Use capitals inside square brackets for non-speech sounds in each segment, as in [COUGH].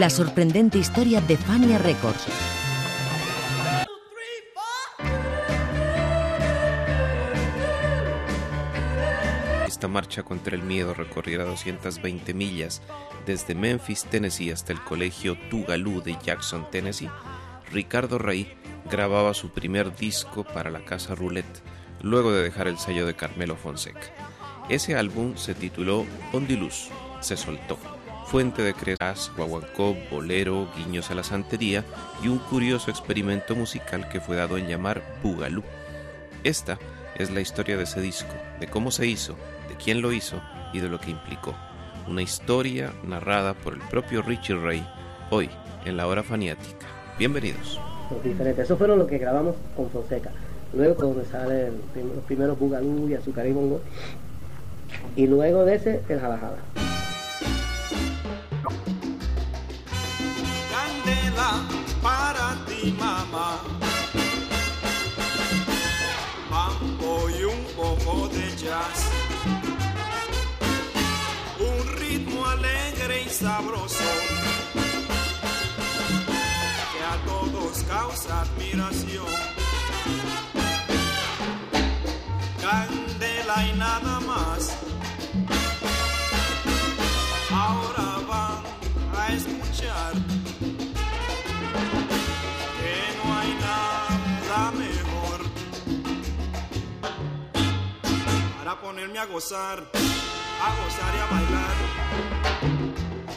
La sorprendente historia de Fania Records. Esta marcha contra el miedo recorriera 220 millas desde Memphis, Tennessee hasta el colegio Tugalú de Jackson, Tennessee. Ricardo Rey grababa su primer disco para la casa Roulette luego de dejar el sello de Carmelo Fonseca. Ese álbum se tituló Ondiluz, se soltó, fuente de creas, guaguancó, bolero, guiños a la santería y un curioso experimento musical que fue dado en llamar Bugalú. Esta es la historia de ese disco, de cómo se hizo, de quién lo hizo y de lo que implicó. Una historia narrada por el propio Richie Ray, hoy en la hora faniática. Bienvenidos. Diferentes. Eso fueron lo que grabamos con Fonseca. Luego donde salen los primeros Bugalú y Azúcar y Bongo. Y luego de ese, el Jalajala. Ti, mamá. Mambo y un poco de jazz. Un ritmo alegre y sabroso. Que a todos causa admiración. Candela y nada más. Para ponerme a gozar, a gozar y a bailar.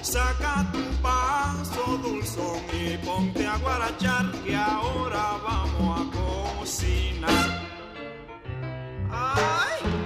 Saca tu paso dulzón y ponte a guarachar que ahora vamos a cocinar. ¡Ay!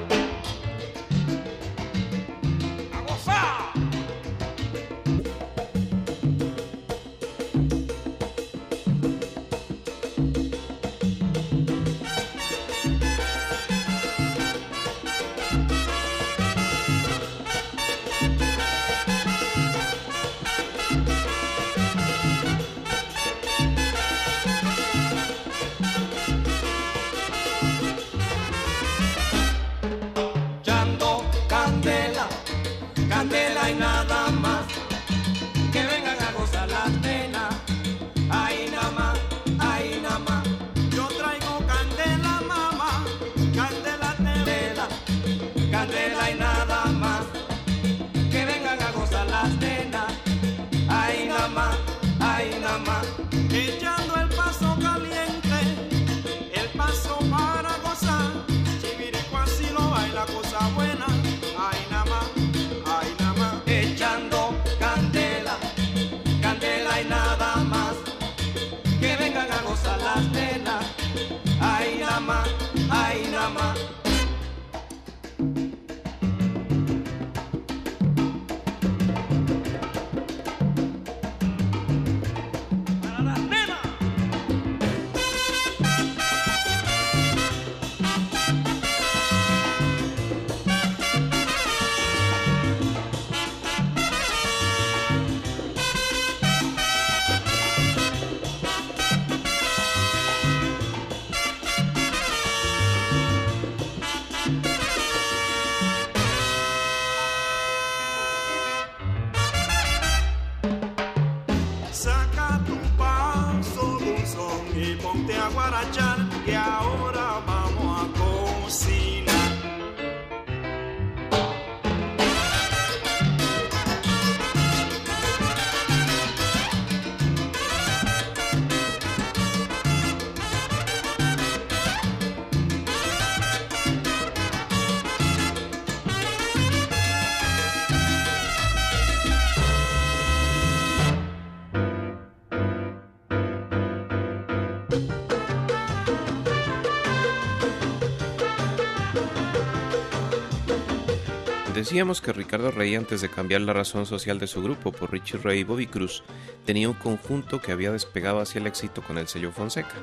Decíamos que Ricardo Rey, antes de cambiar la razón social de su grupo por Richie Ray y Bobby Cruz, tenía un conjunto que había despegado hacia el éxito con el sello Fonseca.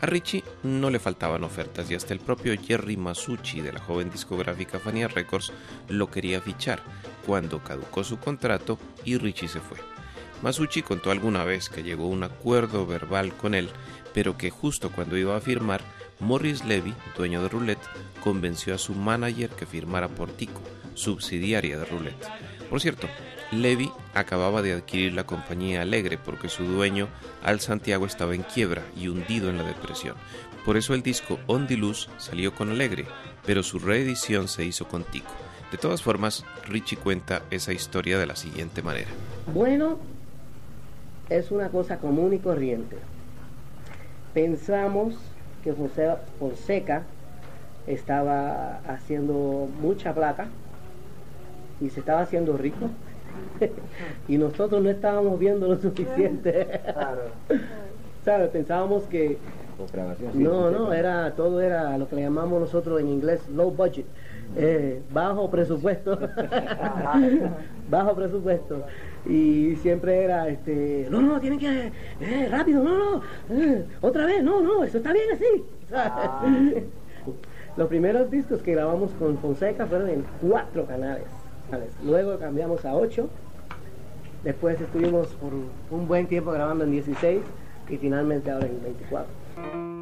A Richie no le faltaban ofertas y hasta el propio Jerry Masucci de la joven discográfica Fania Records lo quería fichar cuando caducó su contrato y Richie se fue. Masucci contó alguna vez que llegó a un acuerdo verbal con él, pero que justo cuando iba a firmar, Morris Levy, dueño de Roulette, convenció a su manager que firmara por Tico, subsidiaria de Roulette. Por cierto, Levy acababa de adquirir la compañía Alegre porque su dueño, Al Santiago, estaba en quiebra y hundido en la depresión. Por eso el disco On the Loose salió con Alegre, pero su reedición se hizo con Tico. De todas formas, Richie cuenta esa historia de la siguiente manera. Bueno, es una cosa común y corriente. Pensamos que José Fonseca estaba haciendo mucha plata y se estaba haciendo rico [LAUGHS] y nosotros no estábamos viendo lo suficiente. [LAUGHS] ¿Sabes? Pensábamos que no, no, era todo era lo que le llamamos nosotros en inglés low budget, eh, bajo presupuesto, [LAUGHS] bajo presupuesto y siempre era este, no, no, tienen que eh, rápido, no, no, eh, otra vez, no, no, eso está bien así. Los primeros discos que grabamos con Fonseca fueron en cuatro canales. Luego cambiamos a 8. Después estuvimos por un buen tiempo grabando en 16 y finalmente ahora en 24.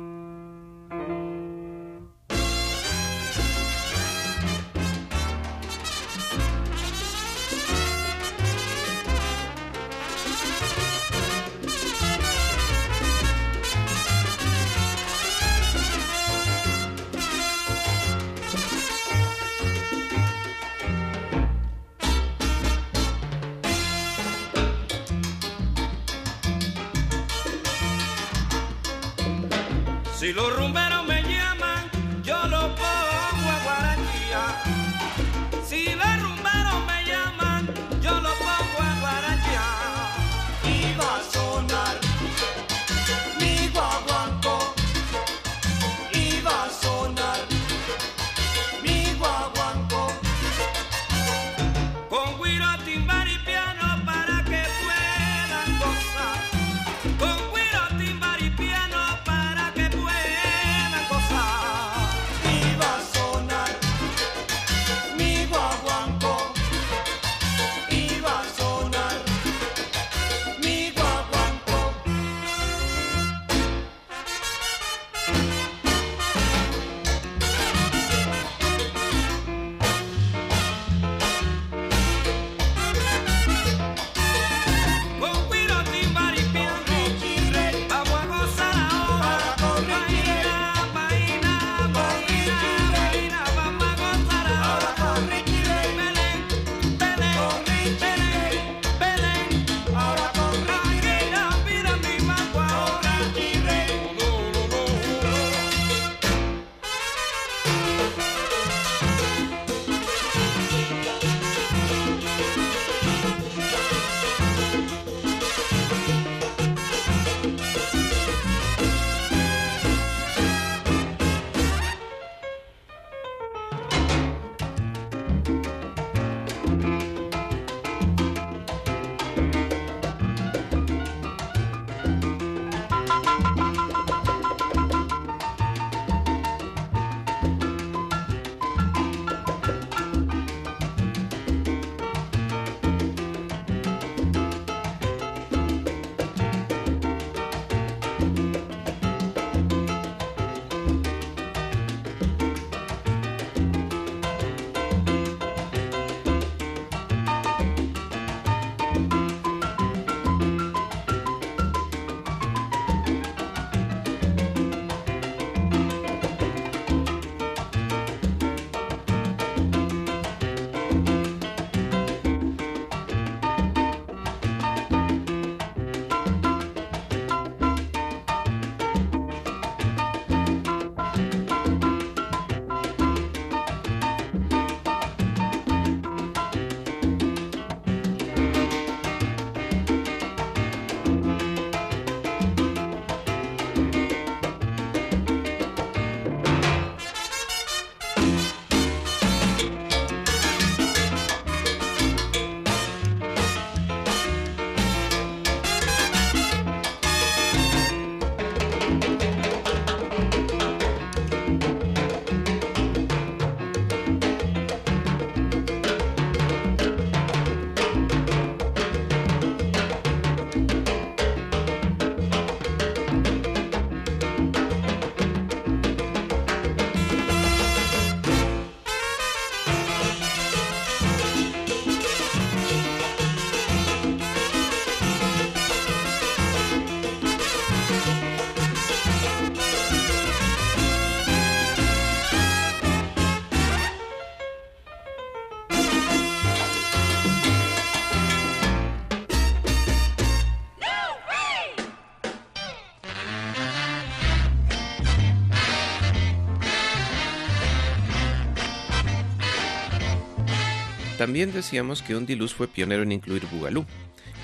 También decíamos que Undy Luz fue pionero en incluir Boogaloo.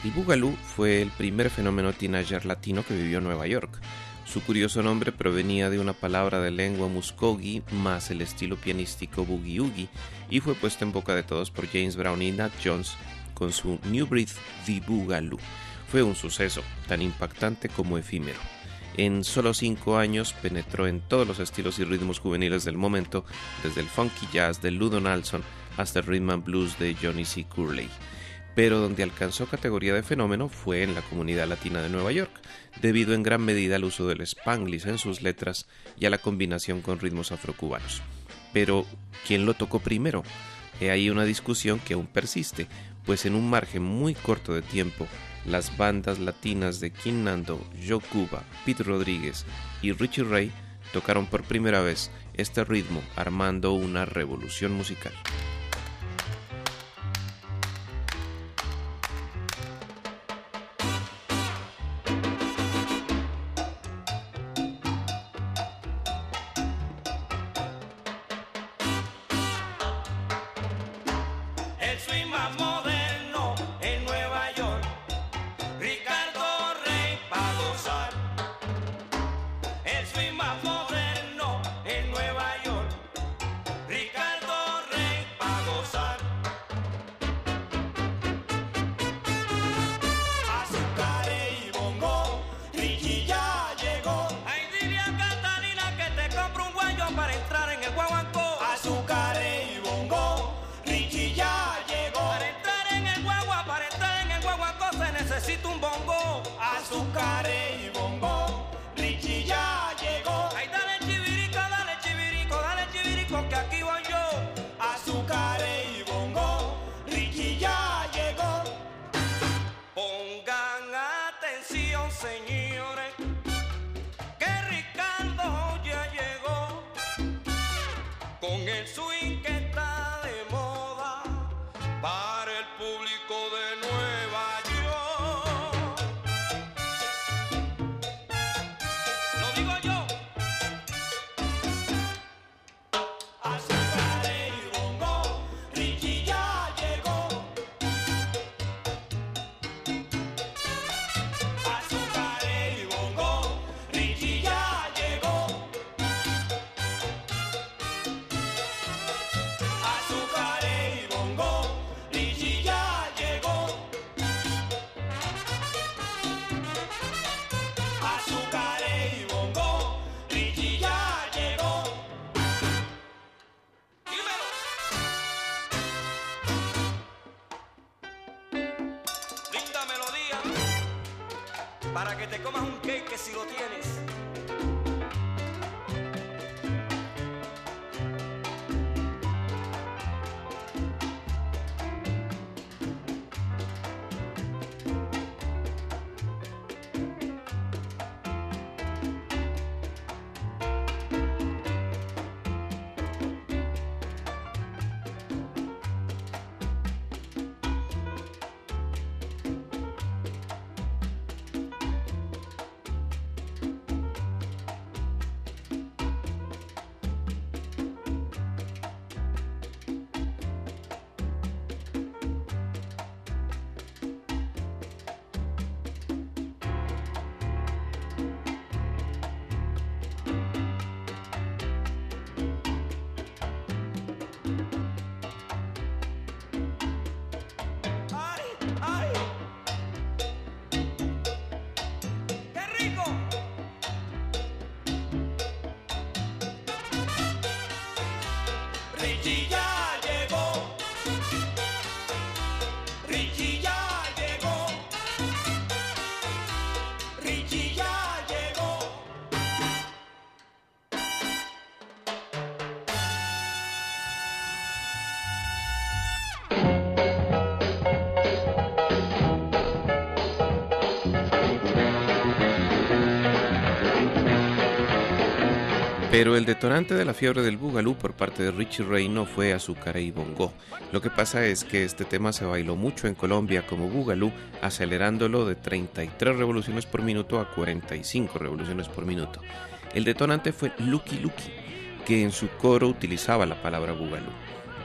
El Boogaloo fue el primer fenómeno teenager latino que vivió en Nueva York. Su curioso nombre provenía de una palabra de lengua muskogee más el estilo pianístico boogie oogie y fue puesto en boca de todos por James Brown y Nat Jones con su New Breed The Boogaloo. Fue un suceso, tan impactante como efímero. En solo cinco años penetró en todos los estilos y ritmos juveniles del momento, desde el funky jazz de Ludo Nelson hasta el rhythm and blues de Johnny C. Curley pero donde alcanzó categoría de fenómeno fue en la comunidad latina de Nueva York, debido en gran medida al uso del spanglish en sus letras y a la combinación con ritmos afrocubanos. Pero, ¿quién lo tocó primero? He ahí una discusión que aún persiste, pues en un margen muy corto de tiempo, las bandas latinas de King Nando, Joe Cuba, Pete Rodríguez y Richie Ray tocaron por primera vez este ritmo, armando una revolución musical. Pero el detonante de la fiebre del Boogaloo por parte de Richie Ray no fue azúcar y bongo. Lo que pasa es que este tema se bailó mucho en Colombia como Boogaloo, acelerándolo de 33 revoluciones por minuto a 45 revoluciones por minuto. El detonante fue Lucky Lucky, que en su coro utilizaba la palabra Boogaloo.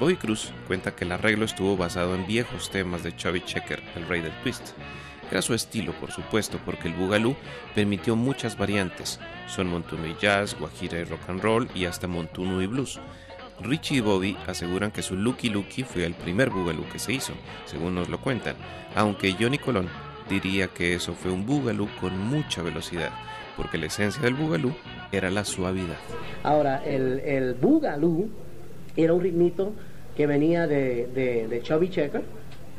Bobby Cruz cuenta que el arreglo estuvo basado en viejos temas de Chubby Checker, el rey del twist. Era su estilo, por supuesto, porque el boogaloo permitió muchas variantes. Son montuno y jazz, guajira y rock and roll y hasta montuno y blues. Richie y Bobby aseguran que su Lucky Lucky fue el primer boogaloo que se hizo, según nos lo cuentan, aunque Johnny Colón diría que eso fue un boogaloo con mucha velocidad, porque la esencia del boogaloo era la suavidad. Ahora, el, el boogaloo era un ritmito que venía de, de, de Chubby Checker,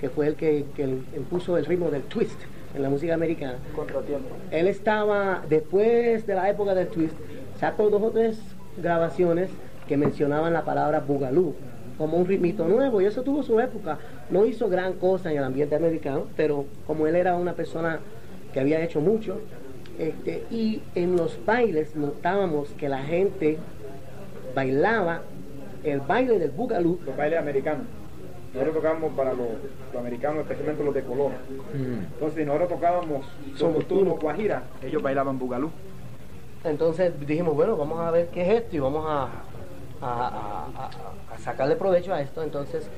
que fue el que, que impuso el ritmo del twist en la música americana. Contratiempo. Él estaba, después de la época del twist, sacó dos o tres grabaciones que mencionaban la palabra boogaloo como un ritmito nuevo y eso tuvo su época. No hizo gran cosa en el ambiente americano, pero como él era una persona que había hecho mucho, este, y en los bailes notábamos que la gente bailaba el baile del boogaloo. Los bailes americanos. Nosotros tocábamos para los, los americanos, especialmente los de color. Entonces, si nosotros tocábamos tú. Guajira, ellos bailaban bugalú. Entonces dijimos, bueno, vamos a ver qué es esto y vamos a, a- a- a- a sacarle provecho a esto. Entonces,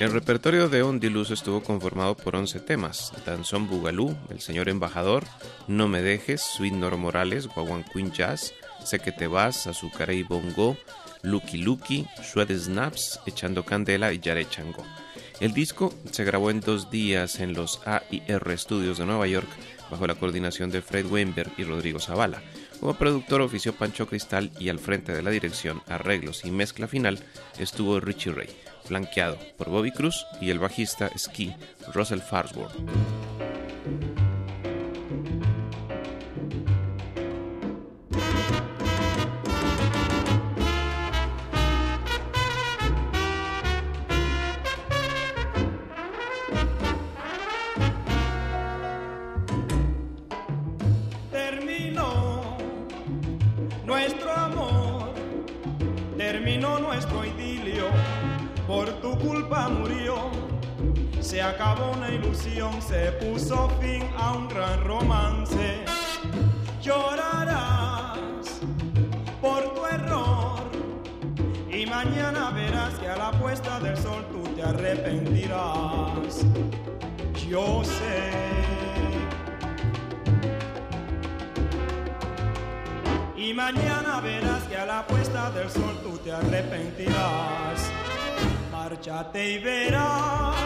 El repertorio de Ondiluz estuvo conformado por 11 temas: Danzón Bugalú, El Señor Embajador, No Me Dejes, Sweet Nor Morales, Guaguan Queen Jazz, Sé que te vas, Azucaré Bongo, Lucky Lucky, Shred Snaps, Echando Candela y Yare Chango. El disco se grabó en dos días en los AIR Studios de Nueva York bajo la coordinación de Fred Weinberg y Rodrigo Zavala. Como productor ofició Pancho Cristal y al frente de la dirección, arreglos y mezcla final estuvo Richie Ray, flanqueado por Bobby Cruz y el bajista Ski Russell Farnsworth. Se acabó una ilusión, se puso fin a un gran romance. Llorarás por tu error y mañana verás que a la puesta del sol tú te arrepentirás. Yo sé. Y mañana verás que a la puesta del sol tú te arrepentirás. Márchate y verás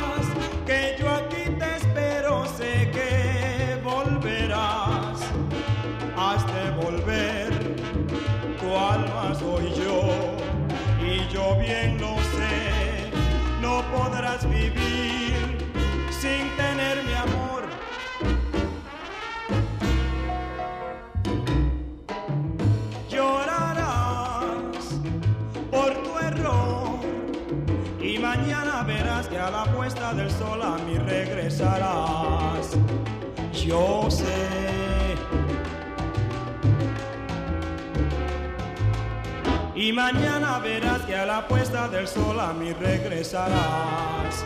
que yo aquí te espero, sé que volverás. A la puesta del sol a mí regresarás. Yo sé. Y mañana verás que a la puesta del sol a mí regresarás.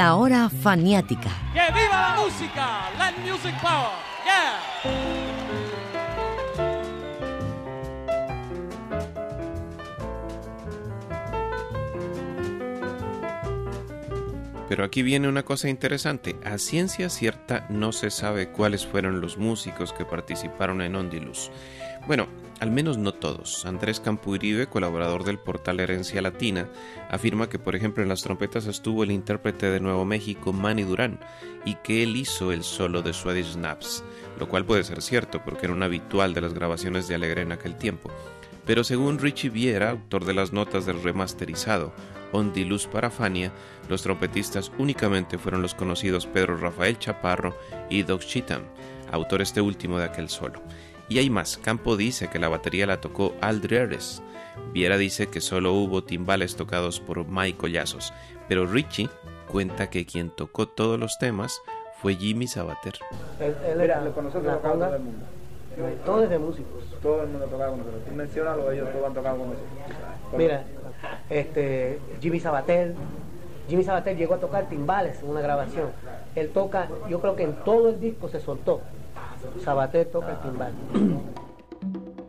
La hora faniática. ¡Que viva la música! Let music power! ¡Yeah! Pero aquí viene una cosa interesante. A ciencia cierta no se sabe cuáles fueron los músicos que participaron en Ondilus. Bueno, al menos no todos. Andrés Uribe, colaborador del portal Herencia Latina, afirma que, por ejemplo, en las trompetas estuvo el intérprete de Nuevo México, Manny Durán, y que él hizo el solo de Swedish Snaps, lo cual puede ser cierto porque era un habitual de las grabaciones de Alegre en aquel tiempo. Pero según Richie Viera, autor de las notas del remasterizado On Luz para Fania, los trompetistas únicamente fueron los conocidos Pedro Rafael Chaparro y Doug Cheatham, autor este último de aquel solo. Y hay más, Campo dice que la batería la tocó Aldreres, Viera dice que solo hubo timbales tocados por Mike Collazos, pero Richie cuenta que quien tocó todos los temas fue Jimmy Sabater. Él, él era lo todo el mundo. Todo es de músicos. Todo el mundo tocaba con nosotros. Tú mencionalo, ellos todos han tocado con nosotros. Mira, este, Jimmy Sabater, Jimmy Sabater llegó a tocar timbales en una grabación. Él toca, yo creo que en todo el disco se soltó. Sabater toca el timbal. [CLEARS THROAT]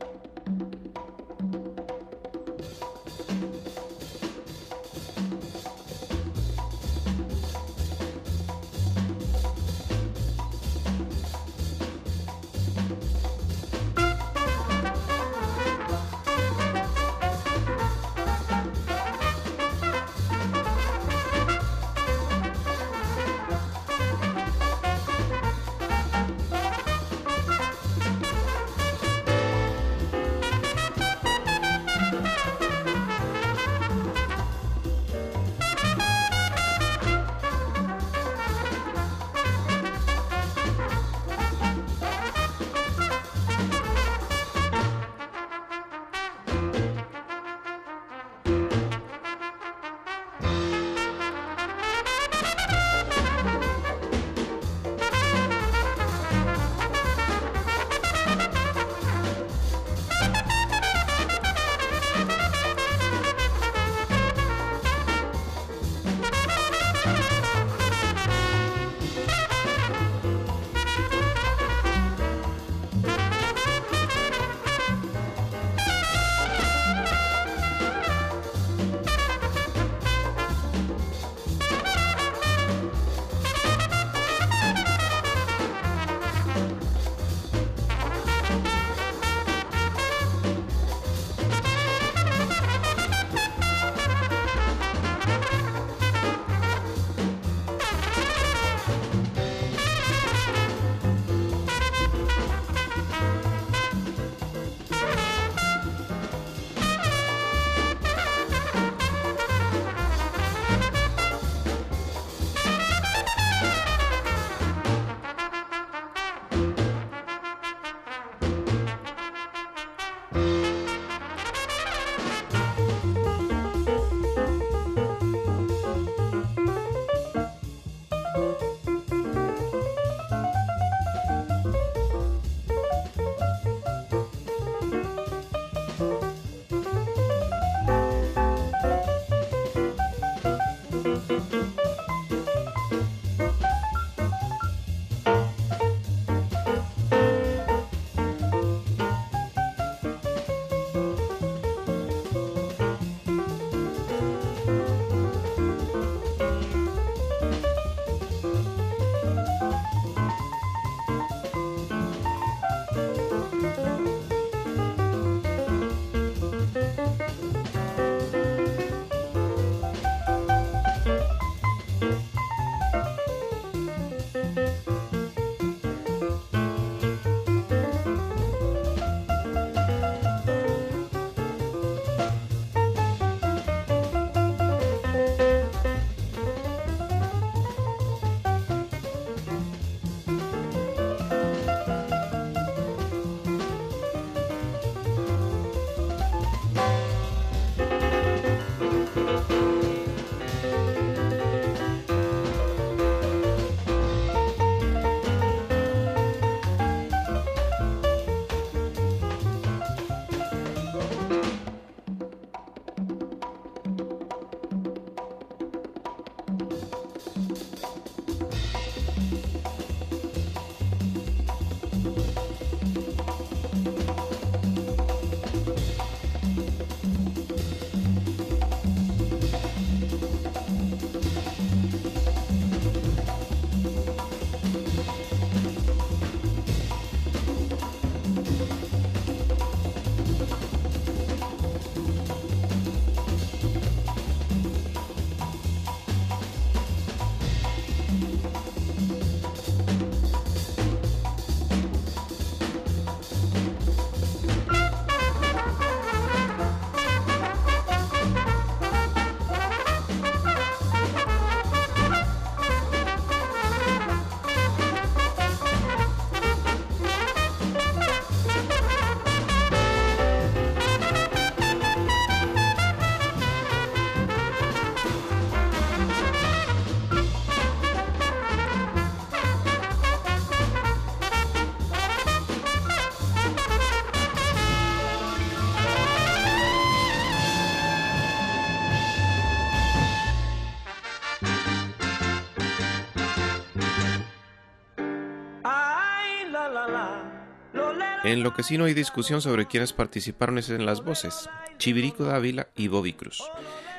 En lo que sí no hay discusión sobre quiénes participaron es en las voces, Chivirico Dávila y Bobby Cruz.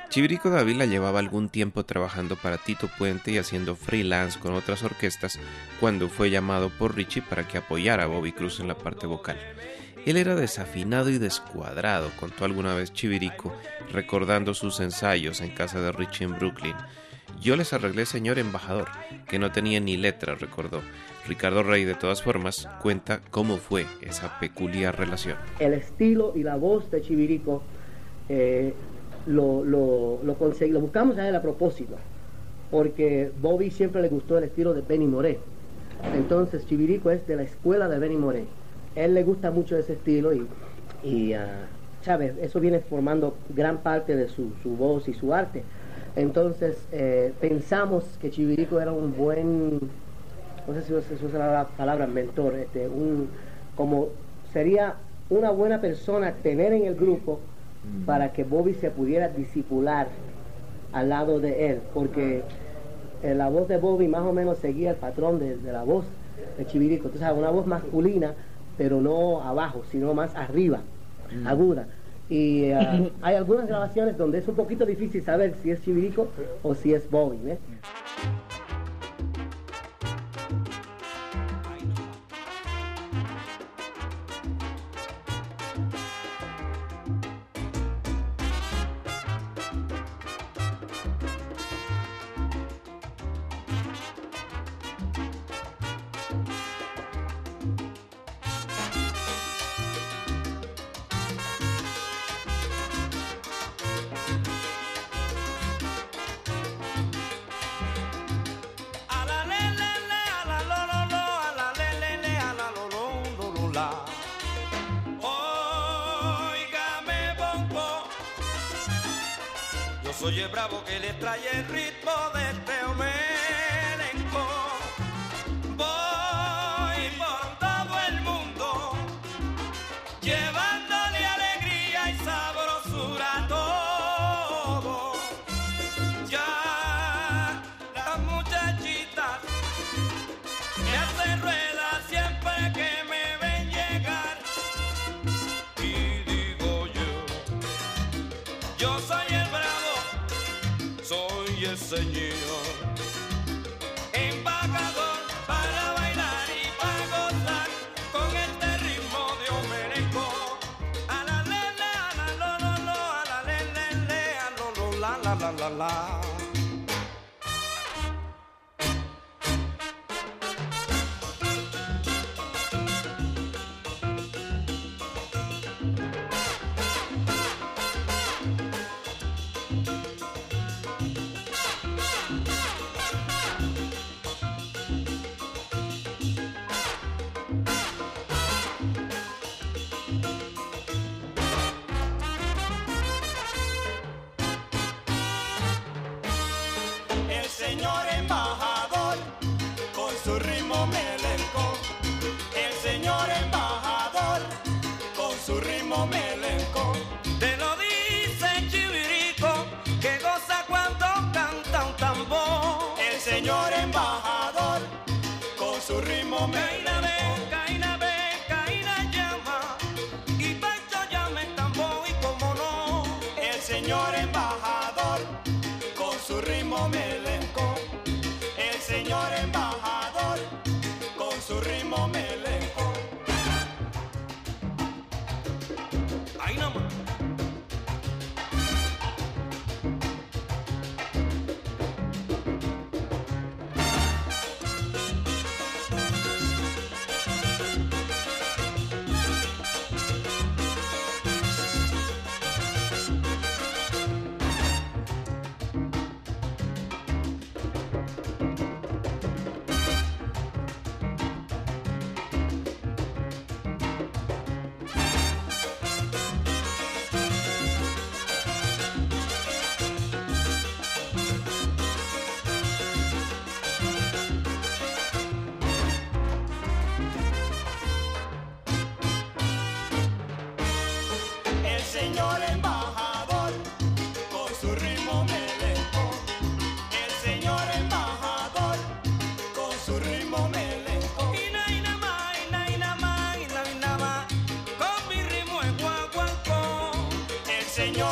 Chivirico Dávila llevaba algún tiempo trabajando para Tito Puente y haciendo freelance con otras orquestas cuando fue llamado por Richie para que apoyara a Bobby Cruz en la parte vocal. Él era desafinado y descuadrado, contó alguna vez Chivirico, recordando sus ensayos en casa de Richie en Brooklyn. Yo les arreglé, señor embajador, que no tenía ni letra, recordó. Ricardo Rey, de todas formas, cuenta cómo fue esa peculiar relación. El estilo y la voz de Chivirico eh, lo, lo, lo, lo buscamos a él a propósito, porque Bobby siempre le gustó el estilo de Benny Moré. Entonces Chivirico es de la escuela de Benny Moré. Él le gusta mucho ese estilo y, y ah, ¿sabes? Eso viene formando gran parte de su, su voz y su arte. Entonces eh, pensamos que Chivirico era un buen, no sé si se usa la palabra mentor, este, un, como sería una buena persona tener en el grupo para que Bobby se pudiera disipular al lado de él, porque eh, la voz de Bobby más o menos seguía el patrón de, de la voz de Chivirico. Entonces, una voz masculina, pero no abajo, sino más arriba, aguda. Y eh, hay algunas grabaciones donde es un poquito difícil saber si es Chivirico o si es Bobby. ¿ves? Señor embajador con su ritmo melenco. El señor embajador con su ritmo melenco. Te lo dice Chivirico que goza cuando canta un tambor. El señor embajador con su ritmo melenco. Ritmo señor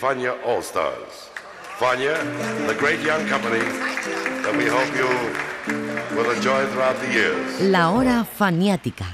Fania All Stars. Fania, the great young company that we hope you will enjoy throughout the years. La hora faniática.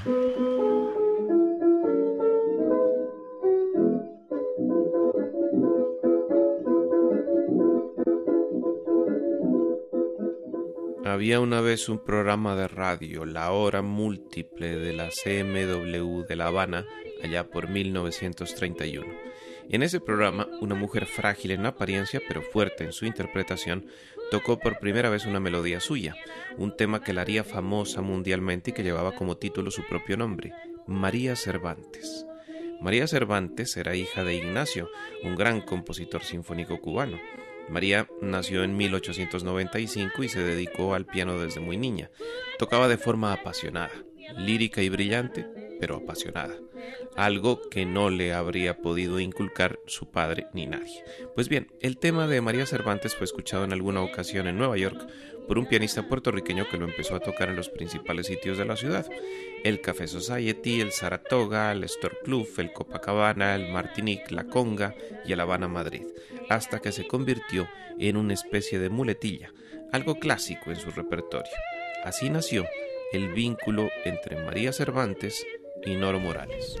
Había una vez un programa de radio, La Hora Múltiple de la CMW de La Habana, allá por 1931. En ese programa, una mujer frágil en apariencia pero fuerte en su interpretación tocó por primera vez una melodía suya, un tema que la haría famosa mundialmente y que llevaba como título su propio nombre, María Cervantes. María Cervantes era hija de Ignacio, un gran compositor sinfónico cubano. María nació en 1895 y se dedicó al piano desde muy niña. Tocaba de forma apasionada, lírica y brillante, pero apasionada, algo que no le habría podido inculcar su padre ni nadie. Pues bien, el tema de María Cervantes fue escuchado en alguna ocasión en Nueva York por un pianista puertorriqueño que lo empezó a tocar en los principales sitios de la ciudad, el Café Society, el Saratoga, el Store Club, el Copacabana, el Martinique, la Conga y el Habana Madrid, hasta que se convirtió en una especie de muletilla, algo clásico en su repertorio. Así nació el vínculo entre María Cervantes y Noro Morales.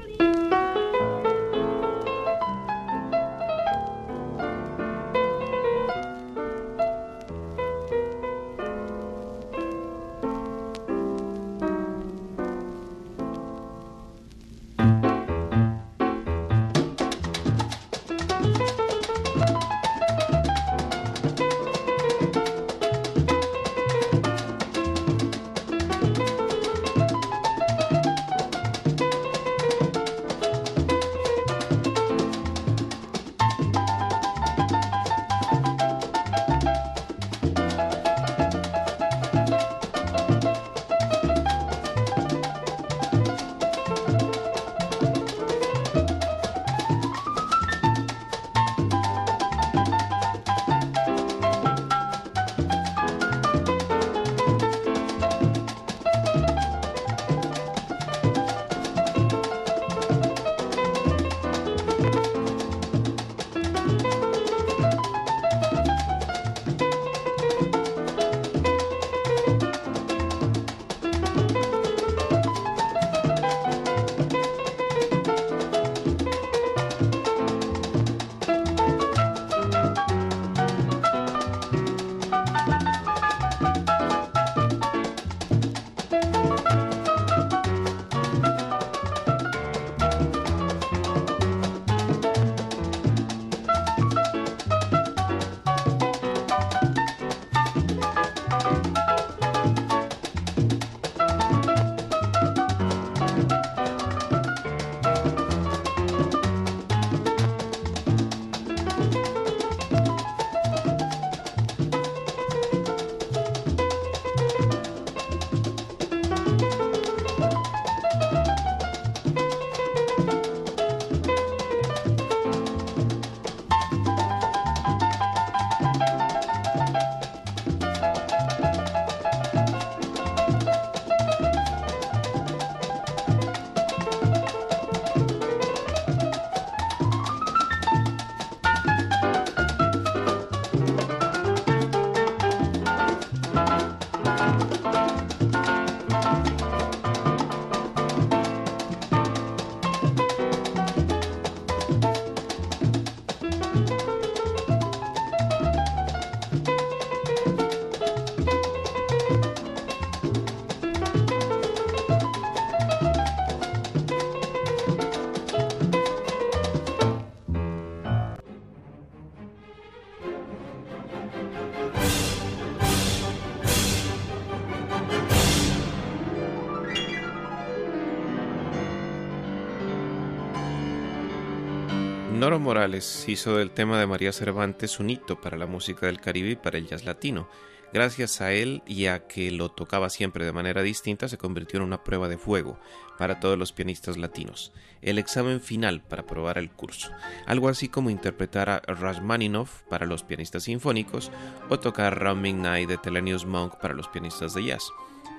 Noro Morales hizo del tema de María Cervantes un hito para la música del Caribe y para el jazz latino. Gracias a él y a que lo tocaba siempre de manera distinta, se convirtió en una prueba de fuego para todos los pianistas latinos, el examen final para probar el curso, algo así como interpretar a Rachmaninoff para los pianistas sinfónicos o tocar Round Night de Thelonious Monk para los pianistas de jazz.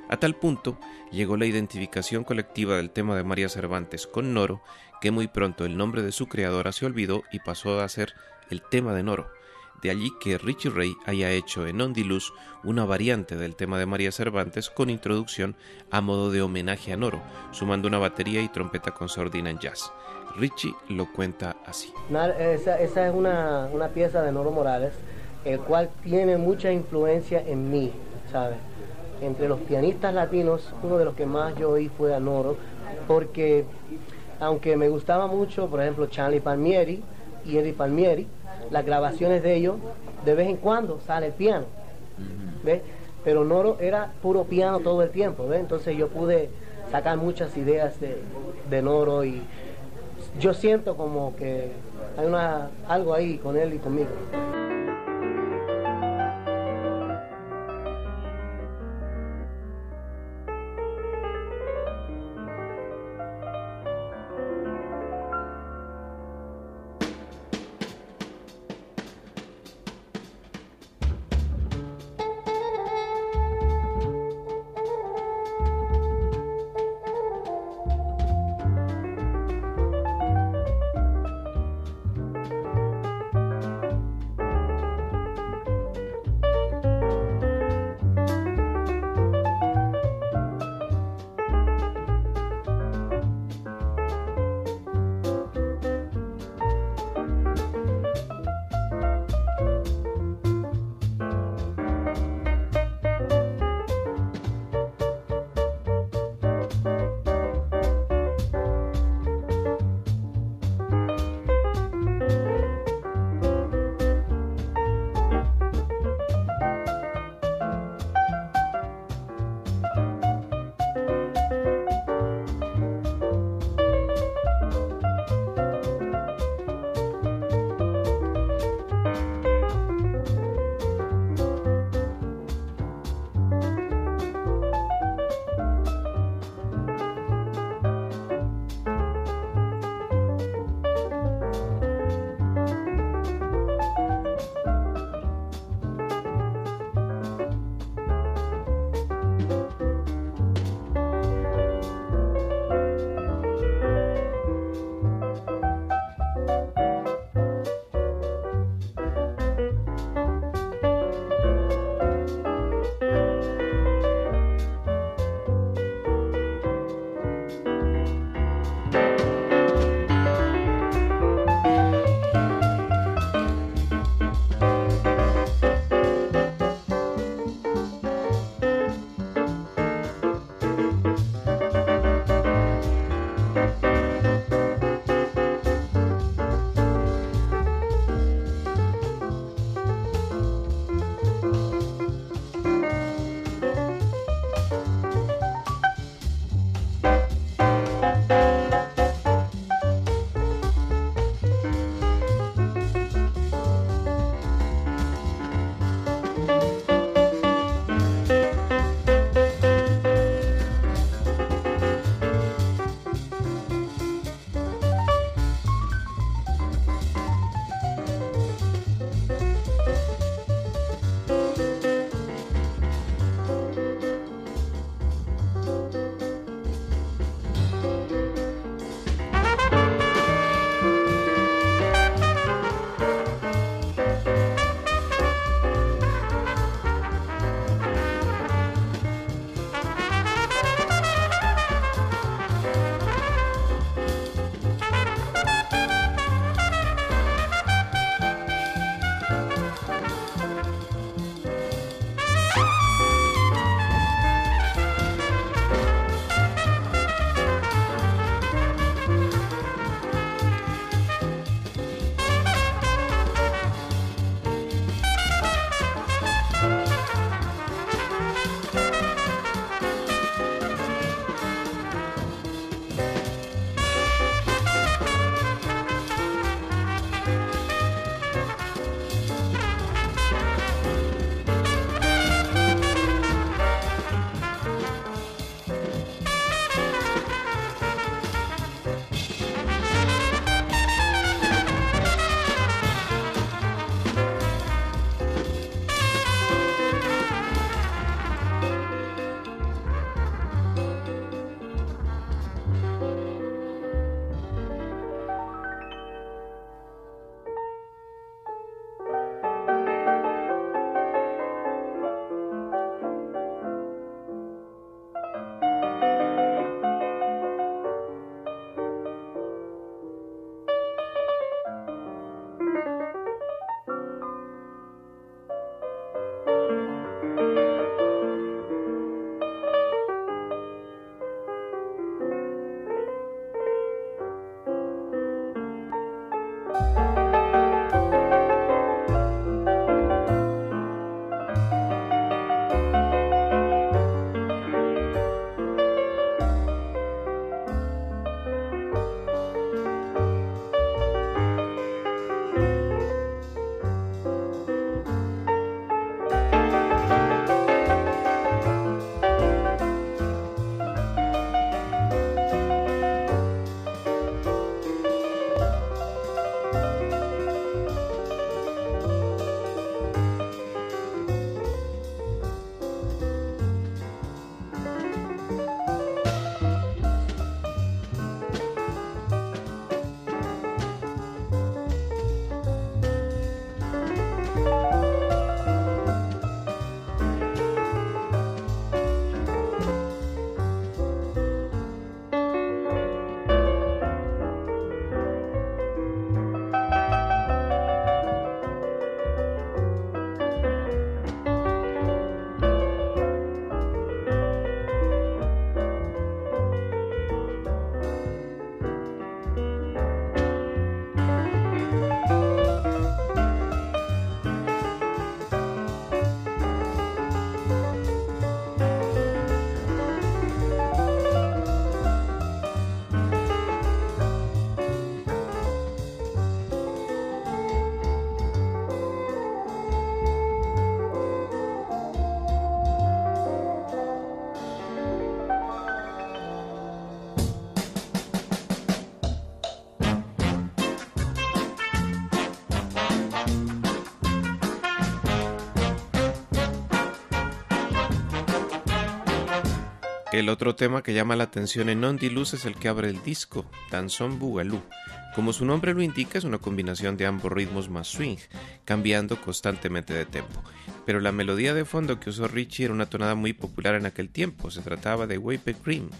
A tal punto llegó la identificación colectiva del tema de María Cervantes con Noro muy pronto el nombre de su creadora se olvidó y pasó a ser el tema de Noro. De allí que Richie Ray haya hecho en Ondilus una variante del tema de María Cervantes con introducción a modo de homenaje a Noro, sumando una batería y trompeta con sordina en jazz. Richie lo cuenta así. Esa, es una, una, pieza de Noro Morales, el cual tiene mucha influencia en mí, ¿sabes? Entre los pianistas latinos, uno de los que más yo oí fue a Noro, porque aunque me gustaba mucho, por ejemplo, Charlie Palmieri y Eddie Palmieri, las grabaciones de ellos, de vez en cuando sale piano, ¿ves? Pero Noro era puro piano todo el tiempo, ¿ves? Entonces yo pude sacar muchas ideas de, de Noro y yo siento como que hay una, algo ahí con él y conmigo. El otro tema que llama la atención en Luz es el que abre el disco, Danzón Boogaloo. Como su nombre lo indica, es una combinación de ambos ritmos más swing, cambiando constantemente de tempo. Pero la melodía de fondo que usó Richie era una tonada muy popular en aquel tiempo, se trataba de Whipped Cream,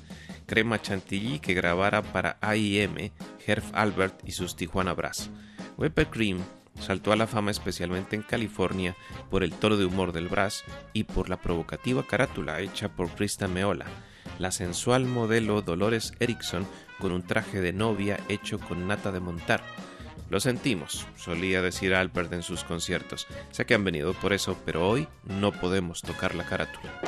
crema chantilly que grabara para AIM, Herb Albert y sus Tijuana Brass. Whipped Cream saltó a la fama especialmente en California por el tono de humor del brass y por la provocativa carátula hecha por Krista Meola, la sensual modelo Dolores Erickson con un traje de novia hecho con nata de montar. Lo sentimos, solía decir Albert en sus conciertos. Sé que han venido por eso, pero hoy no podemos tocar la carátula.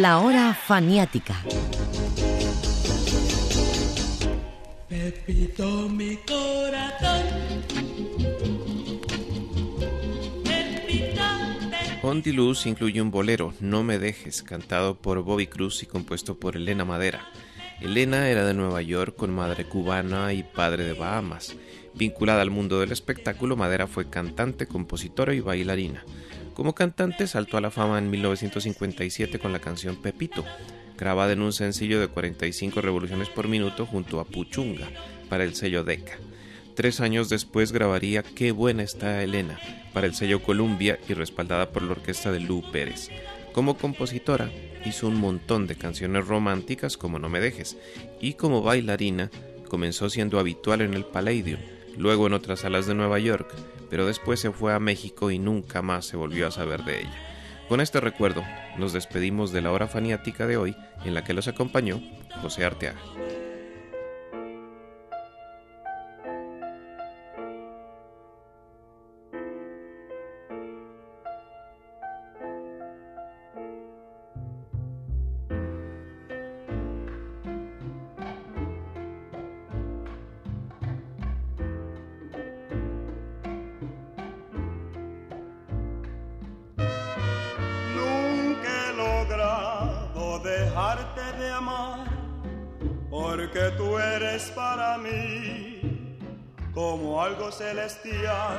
La hora faniática. Pepito mi corazón. Luz incluye un bolero, No me dejes, cantado por Bobby Cruz y compuesto por Elena Madera. Elena era de Nueva York con madre cubana y padre de Bahamas. Vinculada al mundo del espectáculo, Madera fue cantante, compositora y bailarina. Como cantante saltó a la fama en 1957 con la canción Pepito, grabada en un sencillo de 45 revoluciones por minuto junto a Puchunga para el sello Decca. Tres años después grabaría Qué buena está Elena para el sello Columbia y respaldada por la orquesta de Lou Pérez. Como compositora, hizo un montón de canciones románticas como No me dejes y como bailarina comenzó siendo habitual en el Palladium, luego en otras salas de Nueva York, pero después se fue a México y nunca más se volvió a saber de ella. Con este recuerdo, nos despedimos de la hora faniática de hoy, en la que los acompañó José Arteaga. Porque tú eres para mí como algo celestial.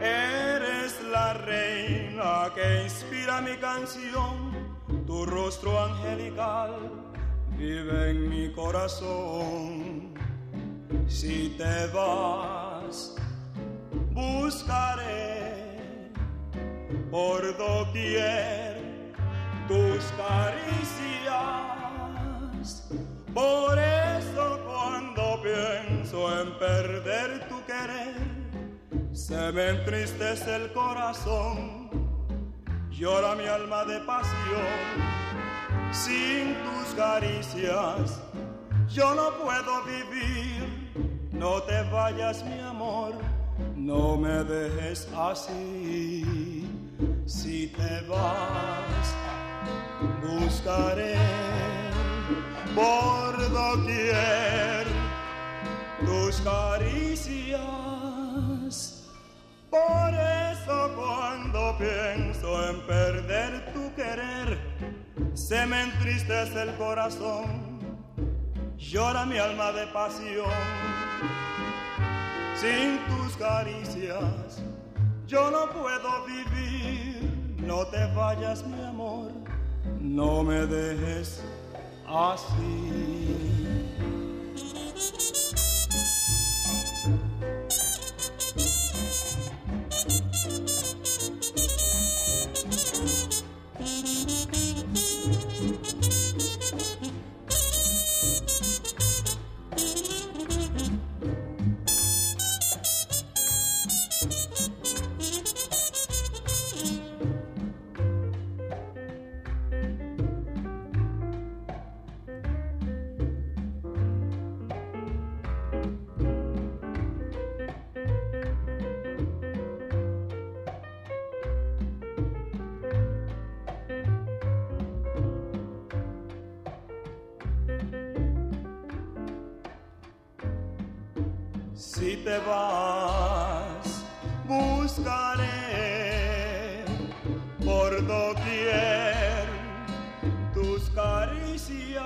Eres la reina que inspira mi canción, tu rostro angelical vive en mi corazón. Si te vas, buscaré por doquier tus caricias. Por eso cuando pienso en perder tu querer, se me entristece el corazón, llora mi alma de pasión. Sin tus caricias yo no puedo vivir, no te vayas mi amor, no me dejes así. Si te vas, buscaré por doquier tus caricias. Por eso cuando pienso en perder tu querer, se me entristece el corazón, llora mi alma de pasión. Sin tus caricias yo no puedo vivir, no te vayas mi amor, no me dejes así. Si te vas, buscaré por doquier tus caricias.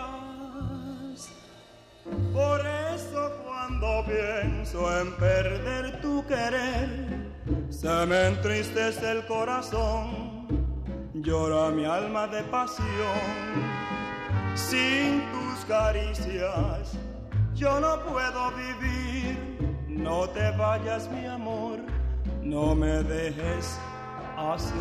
Por eso cuando pienso en perder tu querer, se me entristece el corazón, llora mi alma de pasión. Sin tus caricias yo no puedo no te vayas mi amor, no me dejes así.